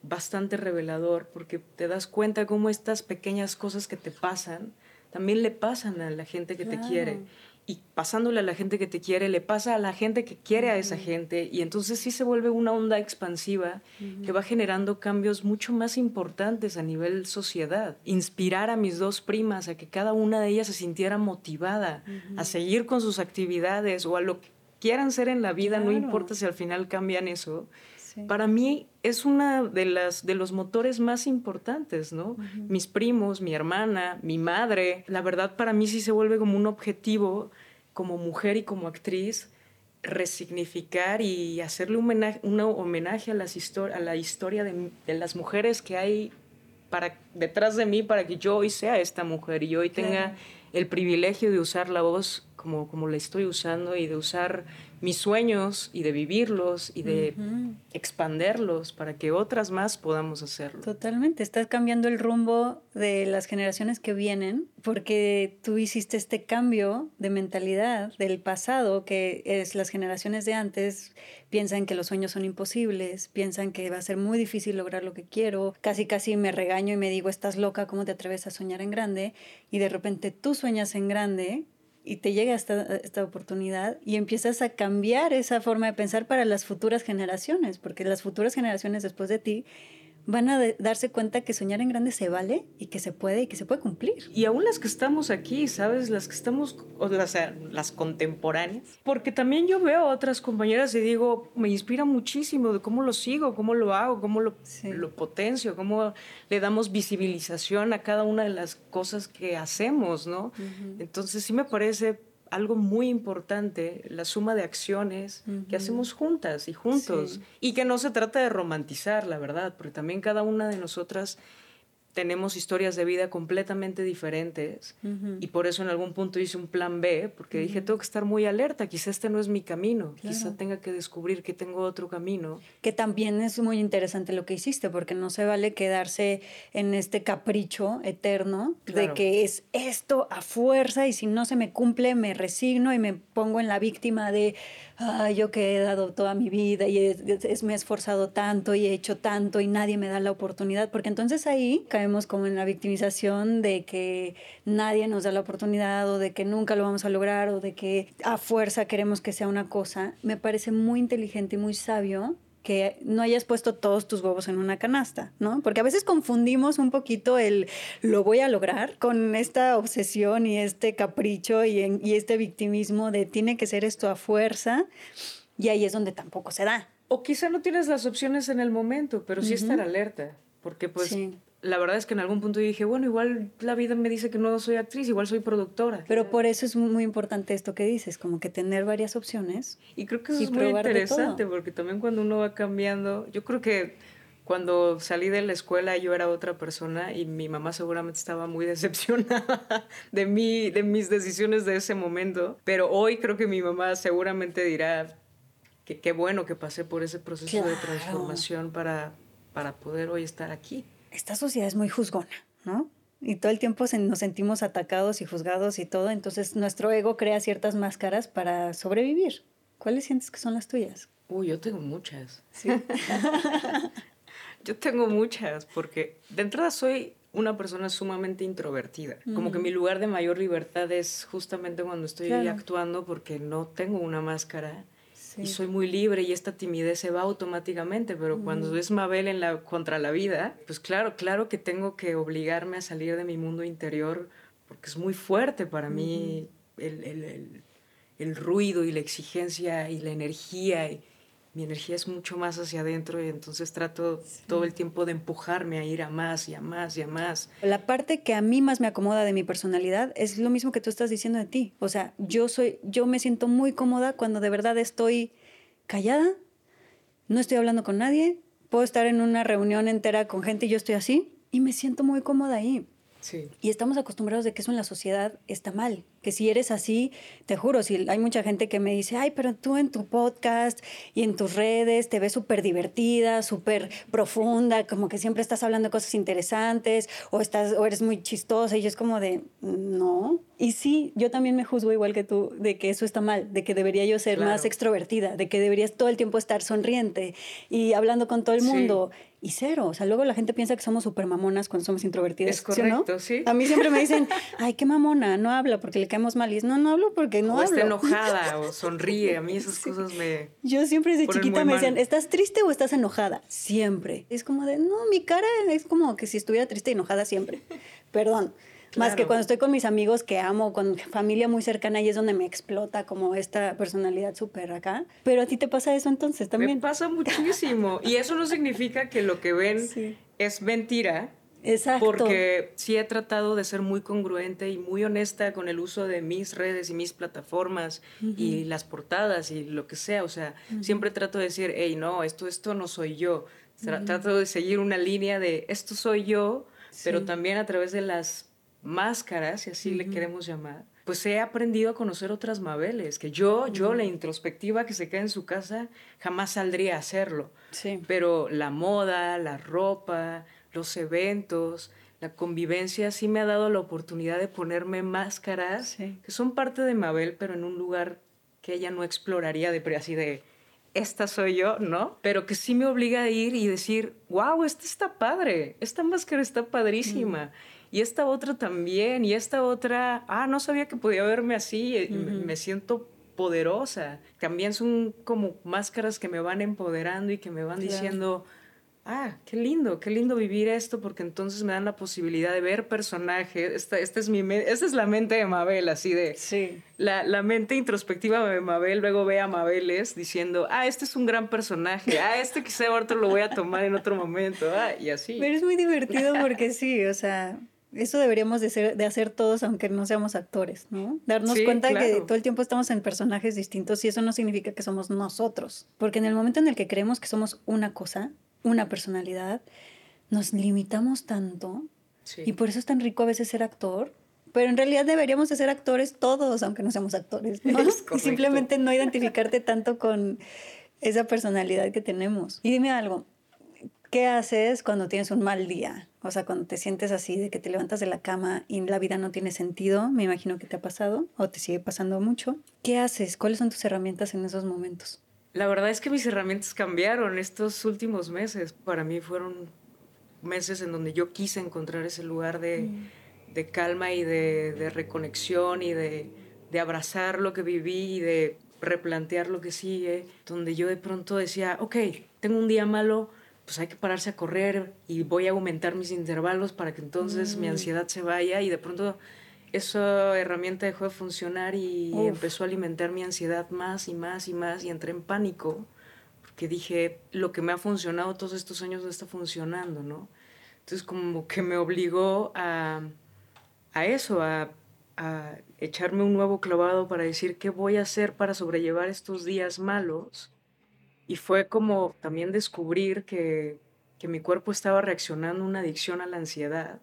Speaker 3: bastante revelador, porque te das cuenta cómo estas pequeñas cosas que te pasan también le pasan a la gente que te quiere. Y pasándole a la gente que te quiere, le pasa a la gente que quiere a esa gente. Y entonces sí se vuelve una onda expansiva que va generando cambios mucho más importantes a nivel sociedad. Inspirar a mis dos primas a que cada una de ellas se sintiera motivada a seguir con sus actividades o a lo que quieran ser en la vida, no importa si al final cambian eso para mí es una de las de los motores más importantes, ¿no? Mis primos, mi hermana, mi madre, la verdad para mí sí se vuelve como un objetivo como mujer y como actriz resignificar y hacerle un homenaje, un homenaje a, las a la historia de, las mujeres que hay para, detrás de mí para que yo hoy sea esta mujer y hoy tenga el privilegio de usar la voz como, como la estoy usando y de usar mis sueños y de vivirlos y de expanderlos para que otras más podamos hacerlo.
Speaker 2: Totalmente, estás cambiando el rumbo de las generaciones que vienen porque tú hiciste este cambio de mentalidad del pasado, que es las generaciones de antes piensan que los sueños son imposibles, piensan que va a ser muy difícil lograr lo que quiero, casi casi me regaño y me digo, estás loca, ¿cómo te atreves a soñar en grande? Y de repente tú sueñas en grande y te llega esta, esta oportunidad y empiezas a cambiar esa forma de pensar para las futuras generaciones, porque las futuras generaciones después de ti van a darse cuenta que soñar en grande se vale y que se puede y que se puede cumplir.
Speaker 3: Y aún las que estamos aquí, ¿sabes? Las que estamos, o las, las contemporáneas. Porque también yo veo a otras compañeras y digo, me inspira muchísimo de cómo lo sigo, cómo lo hago, cómo lo, lo potencio, cómo le damos visibilización a cada una de las cosas que hacemos, ¿no? Entonces sí me parece algo muy importante, la suma de acciones que hacemos juntas y juntos. Y que no se trata de romantizar, la verdad, porque también cada una de nosotras tenemos historias de vida completamente diferentes y por eso en algún punto hice un plan B, porque dije, tengo que estar muy alerta, quizá este no es mi camino, quizá tenga que descubrir que tengo otro camino.
Speaker 2: Que también es muy interesante lo que hiciste, porque no se vale quedarse en este capricho eterno de que es esto a fuerza y si no se me cumple me resigno y me pongo en la víctima de, yo que he dado toda mi vida y me he esforzado tanto y he hecho tanto y nadie me da la oportunidad, porque entonces ahí caemos como en la victimización de que nadie nos da la oportunidad o de que nunca lo vamos a lograr o de que a fuerza queremos que sea una cosa. Me parece muy inteligente y muy sabio que no hayas puesto todos tus huevos en una canasta, ¿no? Porque a veces confundimos un poquito el lo voy a lograr con esta obsesión y este capricho y, y este victimismo de tiene que ser esto a fuerza y ahí es donde tampoco se da.
Speaker 3: O quizá no tienes las opciones en el momento, pero sí estar alerta, porque pues la verdad es que en algún punto yo dije, bueno, igual la vida me dice que no soy actriz, igual soy productora.
Speaker 2: Pero por eso es muy importante esto que dices, como que tener varias opciones.
Speaker 3: Y creo que eso es muy interesante, porque también cuando uno va cambiando, yo creo que cuando salí de la escuela yo era otra persona y mi mamá seguramente estaba muy decepcionada de mí, de mis decisiones de ese momento, pero hoy creo que mi mamá seguramente dirá que qué bueno que pasé por ese proceso de transformación para, para poder hoy estar aquí
Speaker 2: esta sociedad es muy juzgona, ¿no? Y todo el tiempo nos sentimos atacados y juzgados y todo, entonces nuestro ego crea ciertas máscaras para sobrevivir. ¿Cuáles sientes que son las tuyas?
Speaker 3: Uy, yo tengo muchas. ¿Sí? yo tengo muchas, porque de entrada soy una persona sumamente introvertida. Como que mi lugar de mayor libertad es justamente cuando estoy actuando porque no tengo una máscara y soy muy libre y esta timidez se va automáticamente, pero cuando es Mabel en la, contra la vida, pues claro, claro que tengo que obligarme a salir de mi mundo interior porque es muy fuerte para mí el, el, el, ruido y la exigencia y la energía y, mi energía es mucho más hacia adentro y entonces trato todo el tiempo de empujarme a ir a más y a más y a más.
Speaker 2: La parte que a mí más me acomoda de mi personalidad es lo mismo que tú estás diciendo de ti. O sea, yo soy yo me siento muy cómoda cuando de verdad estoy callada, no estoy hablando con nadie, puedo estar en una reunión entera con gente y yo estoy así y me siento muy cómoda ahí. Sí. Y estamos acostumbrados de que eso en la sociedad está mal que si eres así, te juro, si hay mucha gente que me dice, ay, pero tú en tu podcast y en tus redes te ves súper divertida, súper profunda, como que siempre estás hablando de cosas interesantes o, estás, o eres muy chistosa y yo es como de, no. Y sí, yo también me juzgo igual que tú de que eso está mal, de que debería yo ser más extrovertida, de que deberías todo el tiempo estar sonriente y hablando con todo el mundo. Y cero, o sea, luego la gente piensa que somos súper mamonas cuando somos introvertidas.
Speaker 3: Es correcto, ¿sí,
Speaker 2: A mí siempre me dicen, ay, qué mamona, no habla porque le caemos mal. Y es, no, no hablo porque no o
Speaker 3: está enojada o sonríe. A mí esas cosas me.
Speaker 2: Yo siempre desde chiquita me decían, ¿estás triste o estás enojada? Siempre. Es como de, no, mi cara es como que si estuviera triste y enojada siempre. Perdón. Más que cuando estoy con mis amigos que amo, con familia muy cercana y es donde me explota como esta personalidad súper acá. Pero a ti te pasa eso entonces también.
Speaker 3: Me pasa muchísimo. y eso no significa que lo que ven es mentira
Speaker 2: Exacto.
Speaker 3: Porque sí he tratado de ser muy congruente y muy honesta con el uso de mis redes y mis plataformas y las portadas y lo que sea. O sea, siempre trato de decir, hey, no, esto, esto no soy yo. Trato de seguir una línea de esto soy yo, pero también a través de las máscaras, si así le queremos llamar, pues he aprendido a conocer otras Mabeles, que yo, yo, la introspectiva que se queda en su casa, jamás saldría a hacerlo.
Speaker 2: Sí.
Speaker 3: Pero la moda, la ropa, los eventos, la convivencia sí me ha dado la oportunidad de ponerme máscaras que son parte de Mabel, pero en un lugar que ella no exploraría de así de esta soy yo, ¿no? Pero que sí me obliga a ir y decir, wow, esta está padre, esta máscara está padrísima. Mm. Y esta otra también, y esta otra, ah, no sabía que podía verme así, me siento poderosa. También son como máscaras que me van empoderando y que me van diciendo, ah, qué lindo, qué lindo vivir esto, porque entonces me dan la posibilidad de ver personajes. Esta, esta es, mi esta es la mente de Mabel, así de...
Speaker 2: Sí.
Speaker 3: La, la, mente introspectiva de Mabel luego ve a Mabeles diciendo, ah, este es un gran personaje, ah, este quizá ahorita lo voy a tomar en otro momento, ah, y así.
Speaker 2: Pero es muy divertido porque sí, o sea... Eso deberíamos de, ser, de hacer todos, aunque no seamos actores, ¿no? Darnos cuenta que todo el tiempo estamos en personajes distintos y eso no significa que somos nosotros. Porque en el momento en el que creemos que somos una cosa, una personalidad, nos limitamos tanto y por eso es tan rico a veces ser actor. Pero en realidad deberíamos de ser actores todos, aunque no seamos actores. y simplemente no identificarte tanto con esa personalidad que tenemos. Y dime algo, ¿qué haces cuando tienes un mal día? O sea, cuando te sientes así, de que te levantas de la cama y la vida no tiene sentido, me imagino que te ha pasado o te sigue pasando mucho. ¿Qué haces? ¿Cuáles son tus herramientas en esos momentos?
Speaker 3: La verdad es que mis herramientas cambiaron estos últimos meses. Para mí fueron meses en donde yo quise encontrar ese lugar de, mm. de calma y de, de reconexión y de, de, abrazar lo que viví y de replantear lo que sigue, donde yo de pronto decía, ok, tengo un día malo, pues hay que pararse a correr y voy a aumentar mis intervalos para que entonces mi mm. ansiedad se vaya y de pronto esa herramienta dejó de funcionar y empezó a alimentar mi ansiedad más y más y más y entré en pánico porque dije, lo que me ha funcionado todos estos años no está funcionando, ¿no? Entonces como que me obligó a, a eso, a, a echarme un nuevo clavado para decir qué voy a hacer para sobrellevar estos días malos. Y fue como también descubrir que, que mi cuerpo estaba reaccionando a una adicción a la ansiedad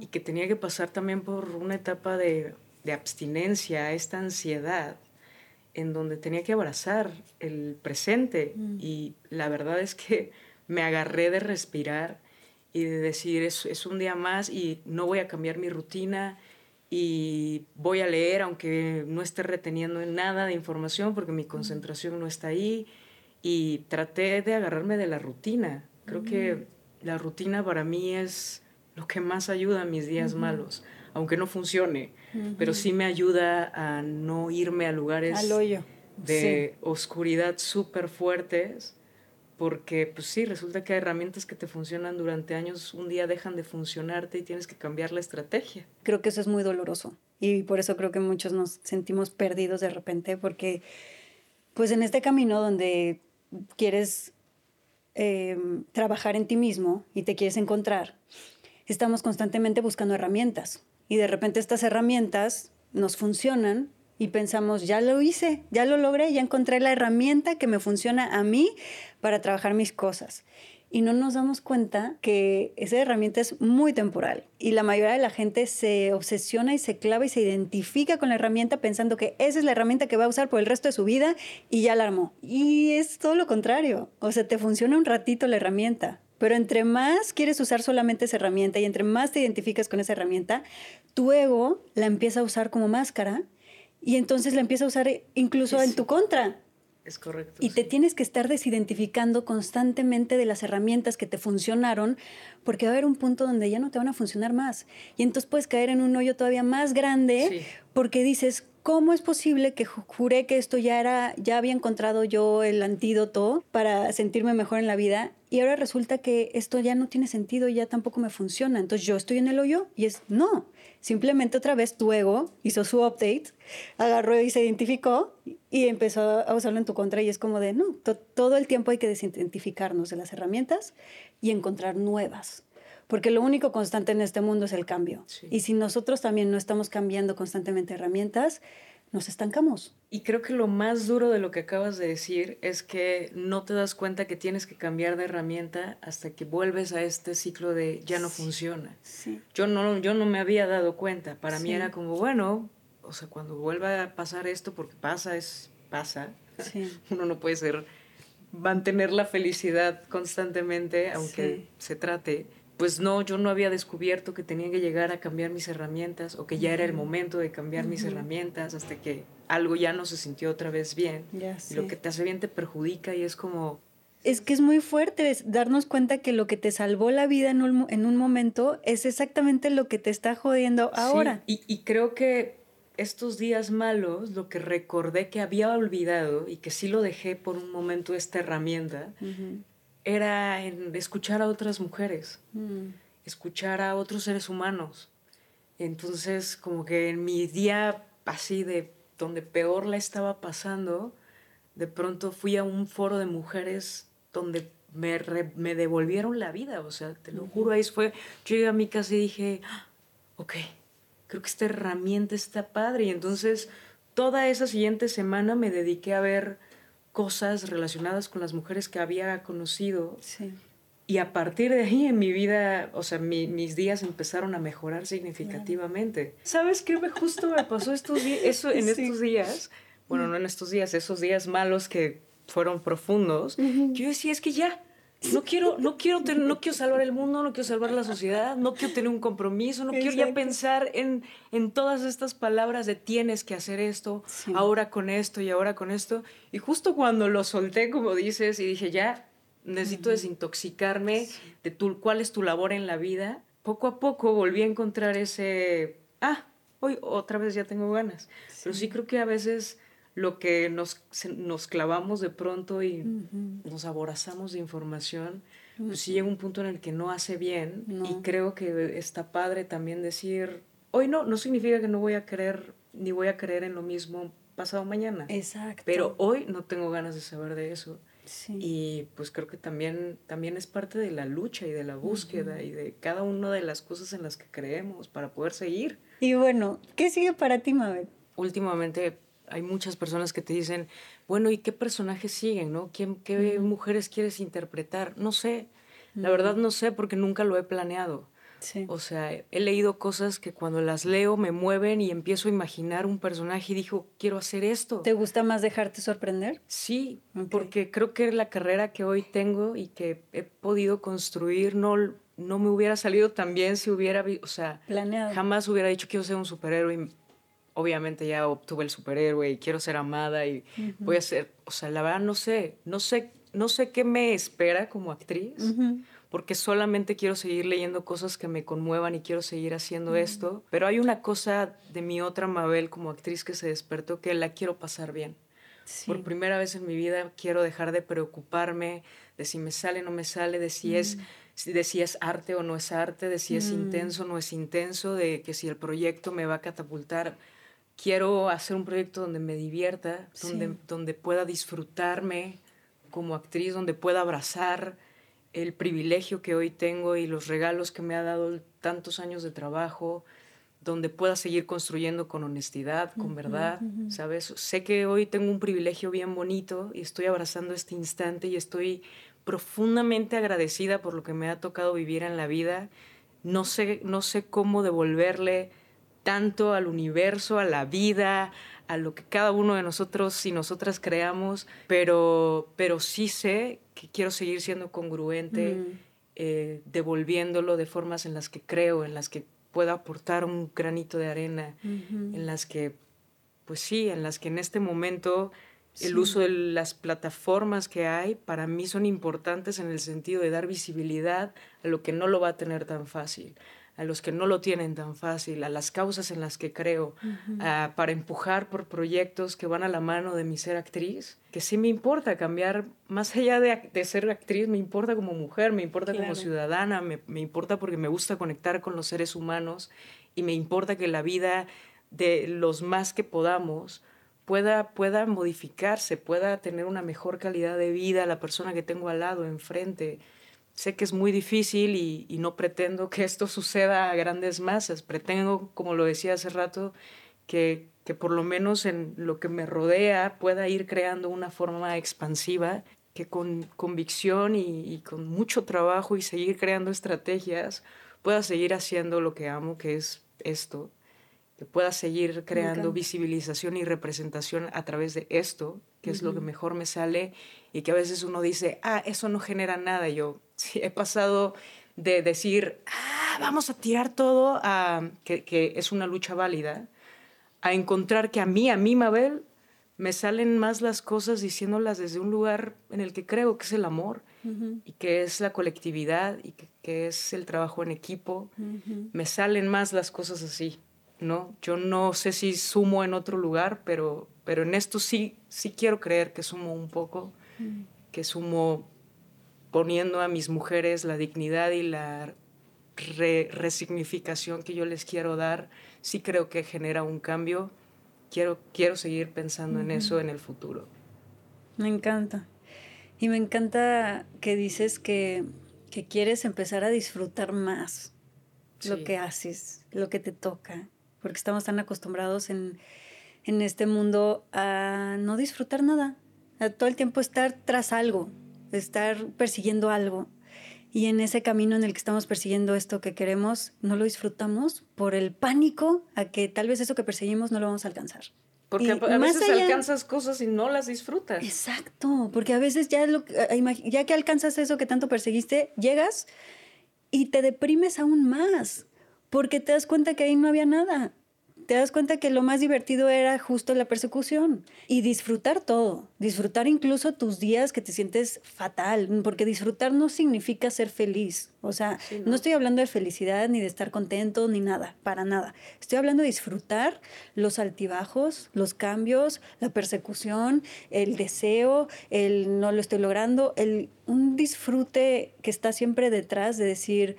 Speaker 3: y que tenía que pasar también por una etapa de, de abstinencia a esta ansiedad en donde tenía que abrazar el presente mm. y la verdad es que me agarré de respirar y de decir es, es, un día más y no voy a cambiar mi rutina y voy a leer aunque no esté reteniendo nada de información porque mi mm. concentración no está ahí y traté de agarrarme de la rutina. Creo que mm. la rutina para mí es lo que más ayuda a mis días malos, aunque no funcione, pero sí me ayuda a no irme a lugares de oscuridad súper fuertes, porque pues sí, resulta que hay herramientas que te funcionan durante años, un día dejan de funcionarte y tienes que cambiar la estrategia.
Speaker 2: Creo que eso es muy doloroso y por eso creo que muchos nos sentimos perdidos de repente, porque pues en este camino donde quieres eh, trabajar en ti mismo y te quieres encontrar, estamos constantemente buscando herramientas y de repente estas herramientas nos funcionan y pensamos, ya lo hice, ya lo logré, ya encontré la herramienta que me funciona a mí para trabajar mis cosas. Y no nos damos cuenta que esa herramienta es muy temporal y la mayoría de la gente se obsesiona y se clava y se identifica con la herramienta pensando que esa es la herramienta que va a usar por el resto de su vida y ya la armó. Y es todo lo contrario. O sea, te funciona un ratito la herramienta, pero entre más quieres usar solamente esa herramienta y entre más te identificas con esa herramienta, tu ego la empieza a usar como máscara y entonces la empieza a usar incluso en tu contra.
Speaker 3: Es correcto.
Speaker 2: Y te tienes que estar desidentificando constantemente de las herramientas que te funcionaron, porque va a haber un punto donde ya no te van a funcionar más. Y entonces puedes caer en un hoyo todavía más grande, porque dices, ¿cómo es posible que juré que esto ya era, ya había encontrado yo el antídoto para sentirme mejor en la vida? y ahora resulta que esto ya no tiene sentido y ya tampoco me funciona. Entonces yo estoy en el hoyo y es no. Simplemente otra vez tu ego hizo su update, agarró y se identificó y empezó a usarlo en tu contra y es como de no, todo el tiempo hay que desidentificarnos de las herramientas y encontrar nuevas. Porque lo único constante en este mundo es el cambio. Y si nosotros también no estamos cambiando constantemente herramientas, nos estancamos.
Speaker 3: Y creo que lo más duro de lo que acabas de decir es que no te das cuenta que tienes que cambiar de herramienta hasta que vuelves a este ciclo de ya no funciona. Yo, no, yo no me había dado cuenta. Para mí era como, bueno, o sea, cuando vuelva a pasar esto, porque pasa, es pasa. Uno no puede ser mantener la felicidad constantemente, aunque se trate pues no, yo no había descubierto que tenía que llegar a cambiar mis herramientas o que ya era el momento de cambiar mis herramientas hasta que algo ya no se sintió otra vez bien. y lo que te hace bien te perjudica y es como...
Speaker 2: Es que es muy fuerte darnos cuenta que lo que te salvó la vida en un, en un momento es exactamente lo que te está jodiendo ahora.
Speaker 3: y, y creo que estos días malos, lo que recordé que había olvidado y que sí lo dejé por un momento esta herramienta, era en escuchar a otras mujeres, mm. escuchar a otros seres humanos. Entonces, como que en mi día así de donde peor la estaba pasando, de pronto fui a un foro de mujeres donde me, me devolvieron la vida, o sea, te lo juro, ahí fue, yo llegué a mi casa y dije, ah, ok, creo que esta herramienta está padre, y entonces toda esa siguiente semana me dediqué a ver cosas relacionadas con las mujeres que había conocido. Y a partir de ahí en mi vida, o sea, mis días empezaron a mejorar significativamente. ¿Sabes qué? Justo me pasó estos eso, en estos días, bueno, no en estos días, esos días malos que fueron profundos, yo decía, es que ya, no quiero, no quiero, no quiero salvar el mundo, no quiero salvar la sociedad, no quiero tener un compromiso, no quiero ya pensar en, en todas estas palabras de tienes que hacer esto, ahora con esto y ahora con esto. Y justo cuando lo solté, como dices, y dije, ya, necesito desintoxicarme de tu, cuál es tu labor en la vida, poco a poco volví a encontrar ese, ah, hoy otra vez ya tengo ganas. Pero sí. creo que a veces lo que nos, nos clavamos de pronto y nos aborazamos de información, pues sí llega un punto en el que no hace bien y creo que está padre también decir, hoy no, no significa que no voy a creer ni voy a creer en lo mismo pasado mañana.
Speaker 2: Exacto.
Speaker 3: Pero hoy no tengo ganas de saber de eso. Y pues creo que también, también es parte de la lucha y de la búsqueda y de cada una de las cosas en las que creemos para poder seguir.
Speaker 2: Y bueno, ¿qué sigue para ti, Mabel?
Speaker 3: Últimamente hay muchas personas que te dicen, bueno, ¿y qué personajes siguen, no? ¿Quién, ¿Qué mujeres quieres interpretar? No sé, la verdad no sé porque nunca lo he planeado. O sea, he leído cosas que cuando las leo me mueven y empiezo a imaginar un personaje y digo, quiero hacer esto.
Speaker 2: ¿Te gusta más dejarte sorprender?
Speaker 3: Sí, porque creo que la carrera que hoy tengo y que he podido construir no, no me hubiera salido tan bien si hubiera, o sea,
Speaker 2: Planeado.
Speaker 3: jamás hubiera dicho quiero ser un superhéroe obviamente ya obtuve el superhéroe y quiero ser amada y voy a ser, o sea, la verdad no sé, no sé, no sé qué me espera como actriz, porque solamente quiero seguir leyendo cosas que me conmuevan y quiero seguir haciendo esto, pero hay una cosa de mi otra Mabel como actriz que se despertó que la quiero pasar bien. Por primera vez en mi vida quiero dejar de preocuparme de si me sale o no me sale, de si es de si es arte o no es arte, de si es intenso o no es intenso, de que si el proyecto me va a catapultar quiero hacer un proyecto donde me divierta, donde, donde pueda disfrutarme como actriz, donde pueda abrazar el privilegio que hoy tengo y los regalos que me ha dado tantos años de trabajo, donde pueda seguir construyendo con honestidad, con verdad, ¿sabes? Sé que hoy tengo un privilegio bien bonito y estoy abrazando este instante y estoy profundamente agradecida por lo que me ha tocado vivir en la vida. No sé, no sé cómo devolverle tanto al universo, a la vida, a lo que cada uno de nosotros y nosotras creamos, pero, pero sí sé que quiero seguir siendo congruente, mm. eh, devolviéndolo de formas en las que creo, en las que pueda aportar un granito de arena, en las que, pues sí, en las que en este momento el uso de las plataformas que hay para mí son importantes en el sentido de dar visibilidad a lo que no lo va a tener tan fácil a los que no lo tienen tan fácil, a las causas en las que creo, para empujar por proyectos que van a la mano de mi ser actriz, que sí me importa cambiar, más allá de, ser actriz, me importa como mujer, me importa como ciudadana, me, me, importa porque me gusta conectar con los seres humanos y me importa que la vida de los más que podamos pueda, pueda modificarse, pueda tener una mejor calidad de vida la persona que tengo al lado, enfrente sé que es muy difícil y, no pretendo que esto suceda a grandes masas. Pretendo, como lo decía hace rato, que, que por lo menos en lo que me rodea pueda ir creando una forma expansiva que con convicción y, con mucho trabajo y seguir creando estrategias pueda seguir haciendo lo que amo, que es esto, que pueda seguir creando visibilización y representación a través de esto, que es lo que mejor me sale y que a veces uno dice, ah, eso no genera nada. Yo sí, he pasado de decir, ah, vamos a tirar todo, a, que, que es una lucha válida, a encontrar que a mí, a mí, Mabel, me salen más las cosas diciéndolas desde un lugar en el que creo que es el amor y que es la colectividad y que, es el trabajo en equipo. Me salen más las cosas así, ¿no? Yo no sé si sumo en otro lugar, pero, pero en esto sí, sí quiero creer que sumo un poco, que sumo poniendo a mis mujeres la dignidad y la resignificación que yo les quiero dar, sí creo que genera un cambio quiero, quiero seguir pensando en eso en el futuro.
Speaker 2: Me encanta. Y me encanta que dices que, que quieres empezar a disfrutar más lo que haces, lo que te toca, porque estamos tan acostumbrados en, en este mundo a no disfrutar nada, a todo el tiempo estar tras algo, estar persiguiendo algo. Y en ese camino en el que estamos persiguiendo esto que queremos, no lo disfrutamos por el pánico a que tal vez eso que perseguimos no lo vamos a alcanzar.
Speaker 3: Porque a veces alcanzas cosas y no las disfrutas.
Speaker 2: Exacto, porque a veces ya, lo, ya que alcanzas eso que tanto perseguiste, llegas y te deprimes aún más, porque te das cuenta que ahí no había nada te das cuenta que lo más divertido era justo la persecución y disfrutar todo, disfrutar incluso tus días que te sientes fatal, porque disfrutar no significa ser feliz. O sea, no. estoy hablando de felicidad ni de estar contento ni nada, para nada. Estoy hablando de disfrutar los altibajos, los cambios, la persecución, el deseo, el no lo estoy logrando, el un disfrute que está siempre detrás de decir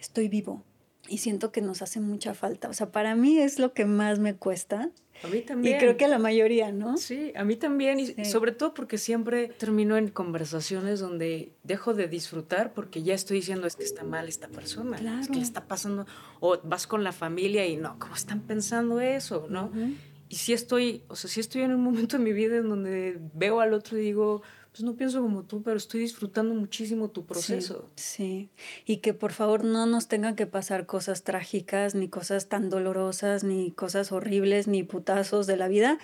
Speaker 2: estoy vivo, y siento que nos hace mucha falta. O sea, para mí es lo que más me cuesta.
Speaker 3: A mí también.
Speaker 2: Y creo que a la mayoría, ¿no?
Speaker 3: Sí, a mí también. Y sobre todo porque siempre termino en conversaciones donde dejo de disfrutar porque ya estoy diciendo es que está mal esta persona. Claro. Es que le está pasando. O vas con la familia y no, ¿cómo están pensando eso? ¿No? Y sí estoy, o sea, sí estoy en un momento de mi vida en donde veo al otro y digo, pues no pienso como tú, pero estoy disfrutando muchísimo tu proceso.
Speaker 2: Sí, y que por favor no nos tengan que pasar cosas trágicas, ni cosas tan dolorosas, ni cosas horribles, ni putazos de la vida,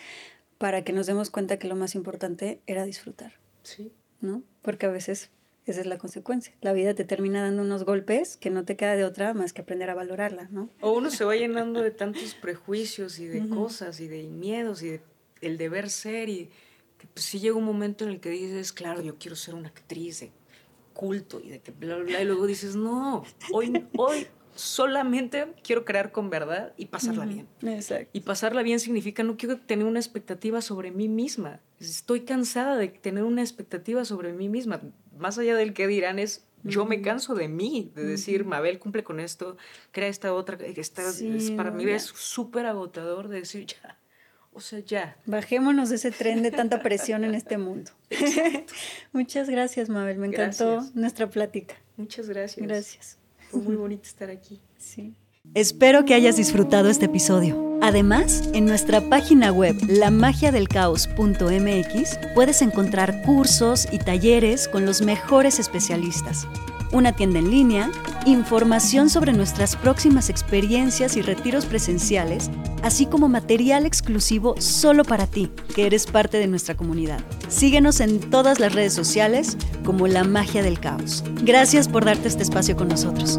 Speaker 2: para que nos demos cuenta que lo más importante era disfrutar.
Speaker 3: Sí.
Speaker 2: ¿No? Porque a veces esa es la consecuencia. La vida te termina dando unos golpes que no te queda de otra más que aprender a valorarla, ¿no?
Speaker 3: O uno se va llenando de tantos prejuicios y de cosas y de miedos y de el deber ser y que pues sí llega un momento en el que dices, claro, yo quiero ser una actriz de culto y de que bla, bla, bla, y luego dices, no, hoy, hoy solamente quiero crear con verdad y pasarla bien.
Speaker 2: Exacto.
Speaker 3: Y pasarla bien significa no quiero tener una expectativa sobre mí misma. Estoy cansada de tener una expectativa sobre mí misma. Más allá del que dirán es, yo me canso de mí, de decir, Mabel cumple con esto, crea esta otra, esta, es, para mí es súper agotador de decir, ya, o sea, ya.
Speaker 2: Bajémonos de ese tren de tanta presión en este mundo. Muchas gracias, Mabel. Me encantó nuestra plática.
Speaker 3: Muchas gracias.
Speaker 2: Gracias.
Speaker 3: Fue muy bonito estar aquí.
Speaker 2: Sí.
Speaker 1: Espero que hayas disfrutado este episodio. Además, en nuestra página web lamagiadelcaos.mx puedes encontrar cursos y talleres con los mejores especialistas una tienda en línea, información sobre nuestras próximas experiencias y retiros presenciales, así como material exclusivo solo para ti, que eres parte de nuestra comunidad. Síguenos en todas las redes sociales como La Magia del Caos. Gracias por darte este espacio con nosotros.